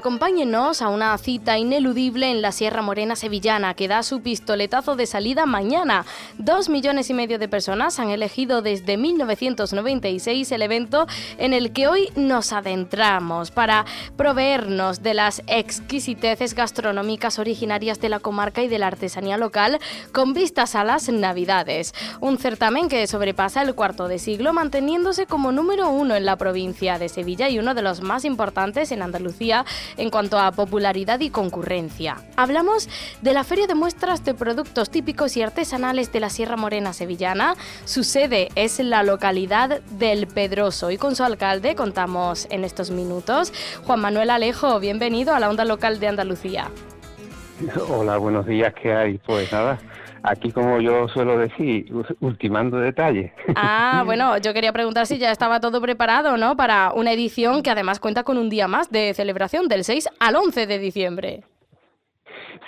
Acompáñenos a una cita ineludible en la Sierra Morena sevillana que da su pistoletazo de salida mañana. Dos millones y medio de personas han elegido desde 1996 el evento en el que hoy nos adentramos para proveernos de las exquisiteces gastronómicas originarias de la comarca y de la artesanía local con vistas a las Navidades. Un certamen que sobrepasa el cuarto de siglo manteniéndose como número uno en la provincia de Sevilla y uno de los más importantes en Andalucía en cuanto a popularidad y concurrencia. Hablamos de la Feria de Muestras de Productos Típicos y Artesanales de la Sierra Morena Sevillana. Su sede es la localidad del Pedroso y con su alcalde contamos en estos minutos. Juan Manuel Alejo, bienvenido a la onda local de Andalucía. Hola, buenos días, ¿qué hay? Pues nada, Aquí, como yo suelo decir, ultimando detalles. Ah, bueno, yo quería preguntar si ya estaba todo preparado, ¿no? Para una edición que además cuenta con un día más de celebración del 6 al 11 de diciembre.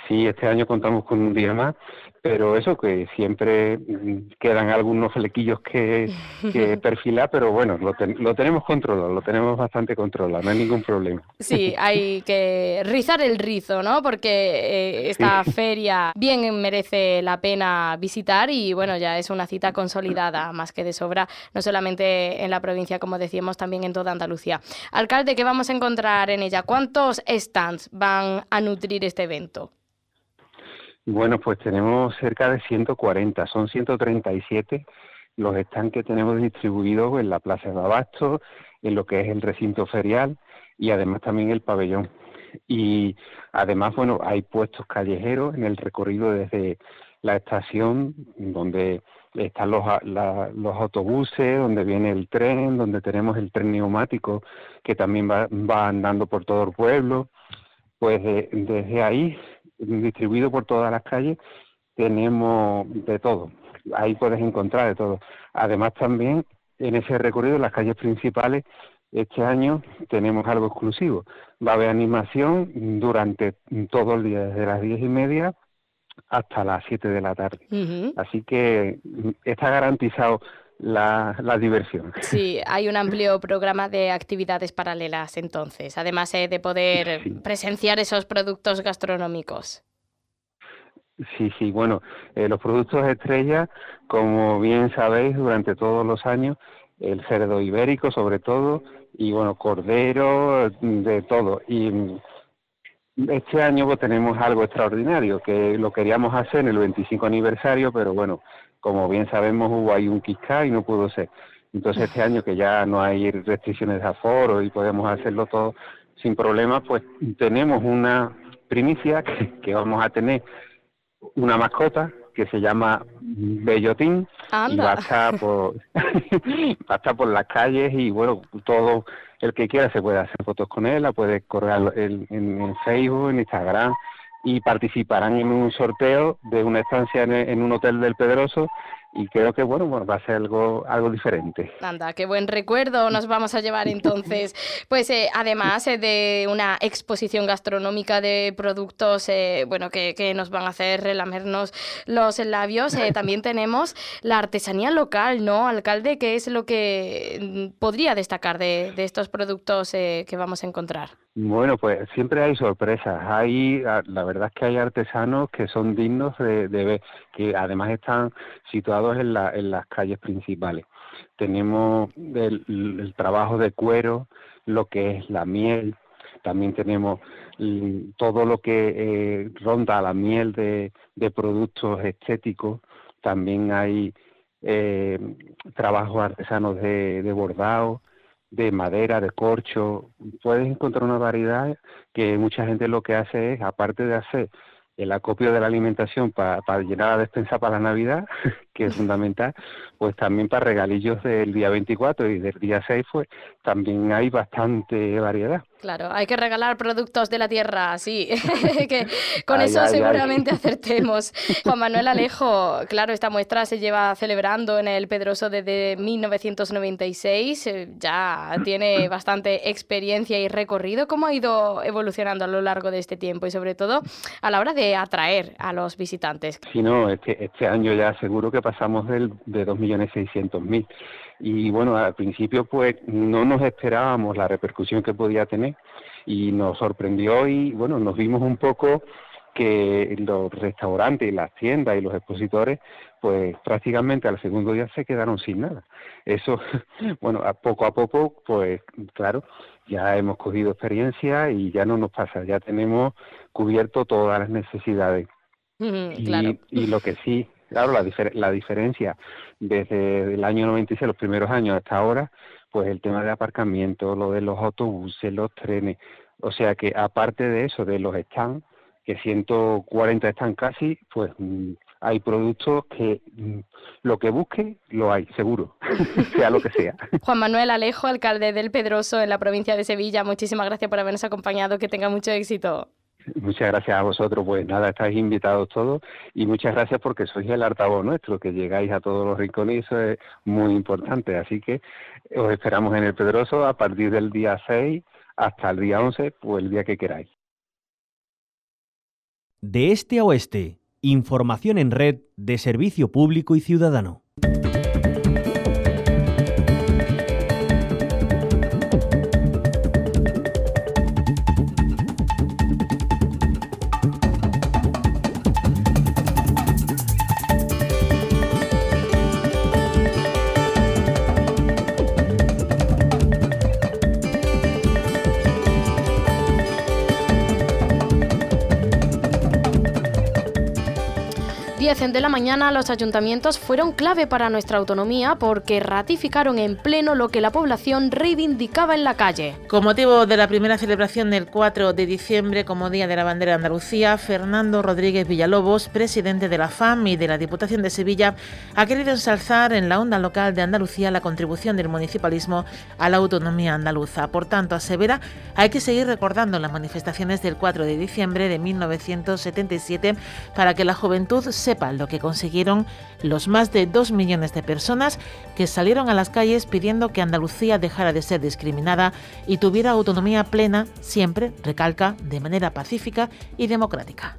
Sí, este año contamos con un día más pero eso que siempre mm, quedan algunos flequillos que, perfilar, pero bueno, lo, lo, tenemos controlado, lo tenemos bastante controlado, no hay ningún problema. Sí, hay que rizar el rizo, ¿no? Porque eh, esta feria bien merece la pena visitar y bueno, ya es una cita consolidada más que de sobra, no solamente en la provincia, como decíamos, también en toda Andalucía. Alcalde, ¿qué vamos a encontrar en ella? ¿Cuántos stands van a nutrir este evento? Bueno, pues tenemos cerca de 140, son 137 los stands que tenemos distribuidos en la Plaza de Abasto, en lo que es el recinto ferial y además también el pabellón. Y además, bueno, hay puestos callejeros en el recorrido desde la estación, donde están los, los autobuses, donde viene el tren, donde tenemos el tren neumático que también va, va andando por todo el pueblo. Pues desde ahí distribuido por todas las calles, tenemos de todo. Ahí puedes encontrar de todo. Además también en ese recorrido, en las calles principales, este año tenemos algo exclusivo. Va a haber animación durante todo el día, desde las diez y media hasta las siete de la tarde. Así que está garantizado la, diversión. Sí, hay un amplio programa de actividades paralelas entonces, además eh, de poder presenciar esos productos gastronómicos. Sí, sí, bueno, eh, los productos estrella, como bien sabéis, durante todos los años, el cerdo ibérico sobre todo, y bueno, cordero, de todo. Y este año pues, tenemos algo extraordinario, que lo queríamos hacer en el 25 aniversario, pero bueno, como bien sabemos, hubo ahí un quisca y no pudo ser. Entonces este año que ya no hay restricciones de aforo y podemos hacerlo todo sin problemas, pues tenemos una primicia que, vamos a tener una mascota que se llama Bellotín y va a estar por va a estar por las calles y bueno todo el que quiera se puede hacer fotos con él, la puede correr en, en Facebook, en Instagram y participarán en un sorteo de una estancia en, un hotel del Pedroso y creo que bueno, bueno va a ser algo algo diferente. Anda, qué buen recuerdo nos vamos a llevar entonces. Pues eh, además eh, de una exposición gastronómica de productos eh, bueno que, que, nos van a hacer relamernos los labios, también tenemos la artesanía local, ¿no, alcalde? ¿Qué es lo que mm, podría destacar de, de estos productos que vamos a encontrar? Bueno, pues siempre hay sorpresas. Hay, ah, la verdad es que hay artesanos que son dignos de, ver, que además están situados en, la, en las calles principales. Tenemos el, trabajo de cuero, lo que es la miel, también tenemos mm, todo lo que eh, ronda la miel de, productos estéticos, también hay eh, trabajos artesanos de, de bordado, de madera, de corcho, puedes encontrar una variedad que mucha gente lo que hace es, aparte de hacer el acopio de la alimentación para, llenar la despensa para la Navidad, que es fundamental, pues también para regalillos del día 24 y del día 6, pues también hay bastante variedad. Claro, hay que regalar productos de la tierra, sí, que con eso seguramente acertemos. Juan Manuel Alejo, claro, esta muestra se lleva celebrando en el Pedroso desde 1996, eh, ya tiene bastante experiencia y recorrido. ¿Cómo ha ido evolucionando a lo largo de este tiempo y sobre todo a la hora de atraer a los visitantes? Sí, no, este, este año ya seguro que pasamos del, de 2.600.000 y bueno, al principio pues no nos esperábamos la repercusión que podía tener y nos sorprendió y bueno, nos vimos un poco que los restaurantes y las tiendas y los expositores pues prácticamente al segundo día se quedaron sin nada. Eso, bueno, a poco a poco, pues claro, ya hemos cogido experiencia y ya no nos pasa, ya tenemos cubierto todas las necesidades. y, y, lo que sí, claro, la, diferencia desde el año 96, los primeros años hasta ahora, pues el tema de aparcamiento, lo de los autobuses, los trenes, o sea que aparte de eso, de los stands, que 140 están casi, pues mm, hay productos que mm, lo que busque lo hay, seguro, sea lo que sea. Juan Manuel Alejo, alcalde del Pedroso en la provincia de Sevilla, muchísimas gracias por habernos acompañado, que tenga mucho éxito. Muchas gracias a vosotros, pues nada, estáis invitados todos y muchas gracias porque sois el altavoz nuestro, que llegáis a todos los rincones y eso es muy importante, así que os esperamos en el Pedroso a partir del día 6 hasta el día 11, pues el día que queráis. De este a oeste, información en red de servicio público y ciudadano. De la mañana los ayuntamientos fueron clave para nuestra autonomía porque ratificaron en pleno lo que la población reivindicaba en la calle. Con motivo de la primera celebración del 4 de diciembre como Día de la Bandera de Andalucía, Fernando Rodríguez Villalobos, presidente de la FAM y de la Diputación de Sevilla, ha querido ensalzar en la onda local de Andalucía la contribución del municipalismo a la autonomía andaluza. Por tanto, asevera, hay que seguir recordando las manifestaciones del 4 de diciembre de 1977 para que la juventud sepa lo que consiguieron los más de dos millones de personas que salieron a las calles pidiendo que Andalucía dejara de ser discriminada y tuviera autonomía plena, siempre, recalca, de manera pacífica y democrática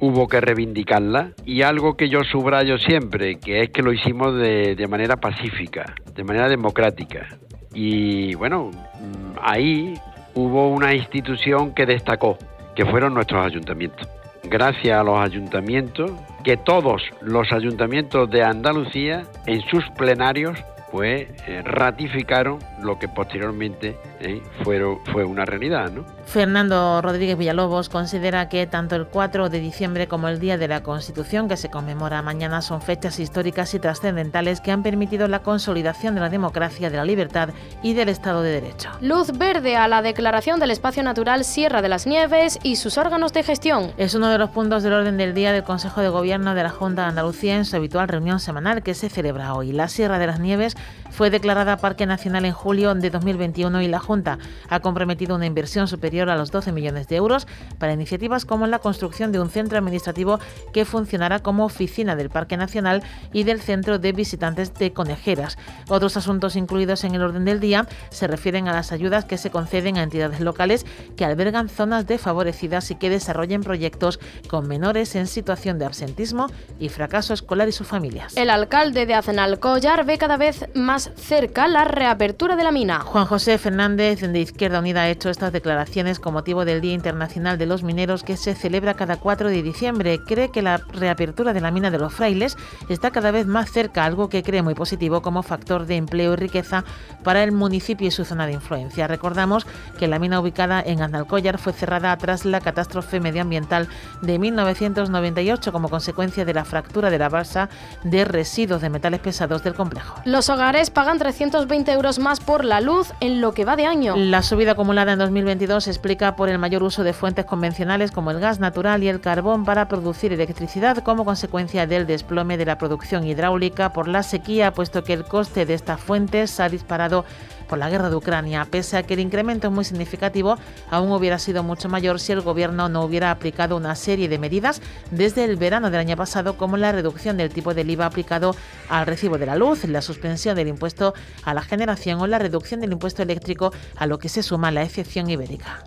hubo que reivindicarla y algo que yo subrayo siempre, que es que lo hicimos de, de, manera pacífica, de manera democrática. Y bueno, mm, ahí hubo una institución que destacó, que fueron nuestros ayuntamientos. Gracias a los ayuntamientos que todos los ayuntamientos de Andalucía en sus plenarios pues eh, ratificaron lo que posteriormente eh, fue una realidad. ¿no? Fernando Rodríguez Villalobos considera que tanto el 4 de diciembre como el Día de la Constitución, que se conmemora mañana, son fechas históricas y trascendentales que han permitido la consolidación de la democracia, de la libertad y del Estado de Derecho. Luz verde a la declaración del espacio natural Sierra de las Nieves y sus órganos de gestión. Es uno de los puntos del orden del día del Consejo de Gobierno de la Junta de Andalucía en su habitual reunión semanal que se celebra hoy. La Sierra de las Nieves fue declarada Parque Nacional en julio de 2021 y la Junta ha comprometido una inversión superior a los 12 millones de euros para iniciativas como la construcción de un centro administrativo que funcionará como oficina del Parque Nacional y del Centro de Visitantes de Conejeras. Otros asuntos incluidos en el orden del día se refieren a las ayudas que se conceden a entidades locales que albergan zonas desfavorecidas y que desarrollen proyectos con menores en situación de absentismo y fracaso escolar y sus familias. El alcalde de Azenalcóllar ve cada vez vez más cerca la reapertura de la mina. Juan José Fernández de Izquierda Unida ha hecho estas declaraciones con motivo del Día Internacional de los Mineros que se celebra cada 4 de diciembre. Cree que la reapertura de la mina de los frailes está cada vez más cerca, algo que cree muy positivo como factor de empleo y riqueza para el municipio y su zona de influencia. Recordamos que la mina ubicada en Andalcollar fue cerrada tras la catástrofe medioambiental de 1998 como consecuencia de la fractura de la balsa de residuos de metales pesados del complejo. Los hogares pagan 320 euros más por la luz en lo que va de año. La subida acumulada en 2022 se explica por el mayor uso de fuentes convencionales como el gas natural y el carbón para producir electricidad como consecuencia del desplome de la producción hidráulica por la sequía, puesto que el coste de estas fuentes ha disparado por la guerra de Ucrania, pese a que el incremento es muy significativo, aún hubiera sido mucho mayor si el gobierno no hubiera aplicado una serie de medidas desde el verano del año pasado, como la reducción del tipo del IVA aplicado al recibo de la luz, la suspensión del impuesto a la generación o la reducción del impuesto eléctrico, a lo que se suma la excepción ibérica.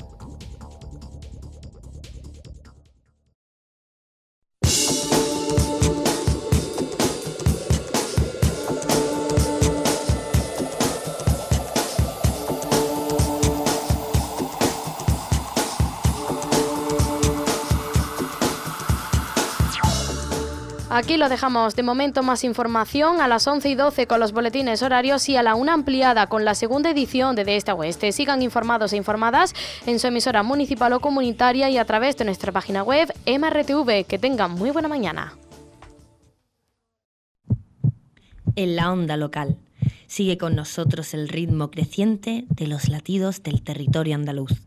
Aquí lo dejamos. De momento más información a las 11 y 12 con los boletines horarios y a la una ampliada con la segunda edición de De Este a Oeste. Sigan informados e informadas en su emisora municipal o comunitaria y a través de nuestra página web MRTV. Que tengan muy buena mañana. En la onda local. Sigue con nosotros el ritmo creciente de los latidos del territorio andaluz.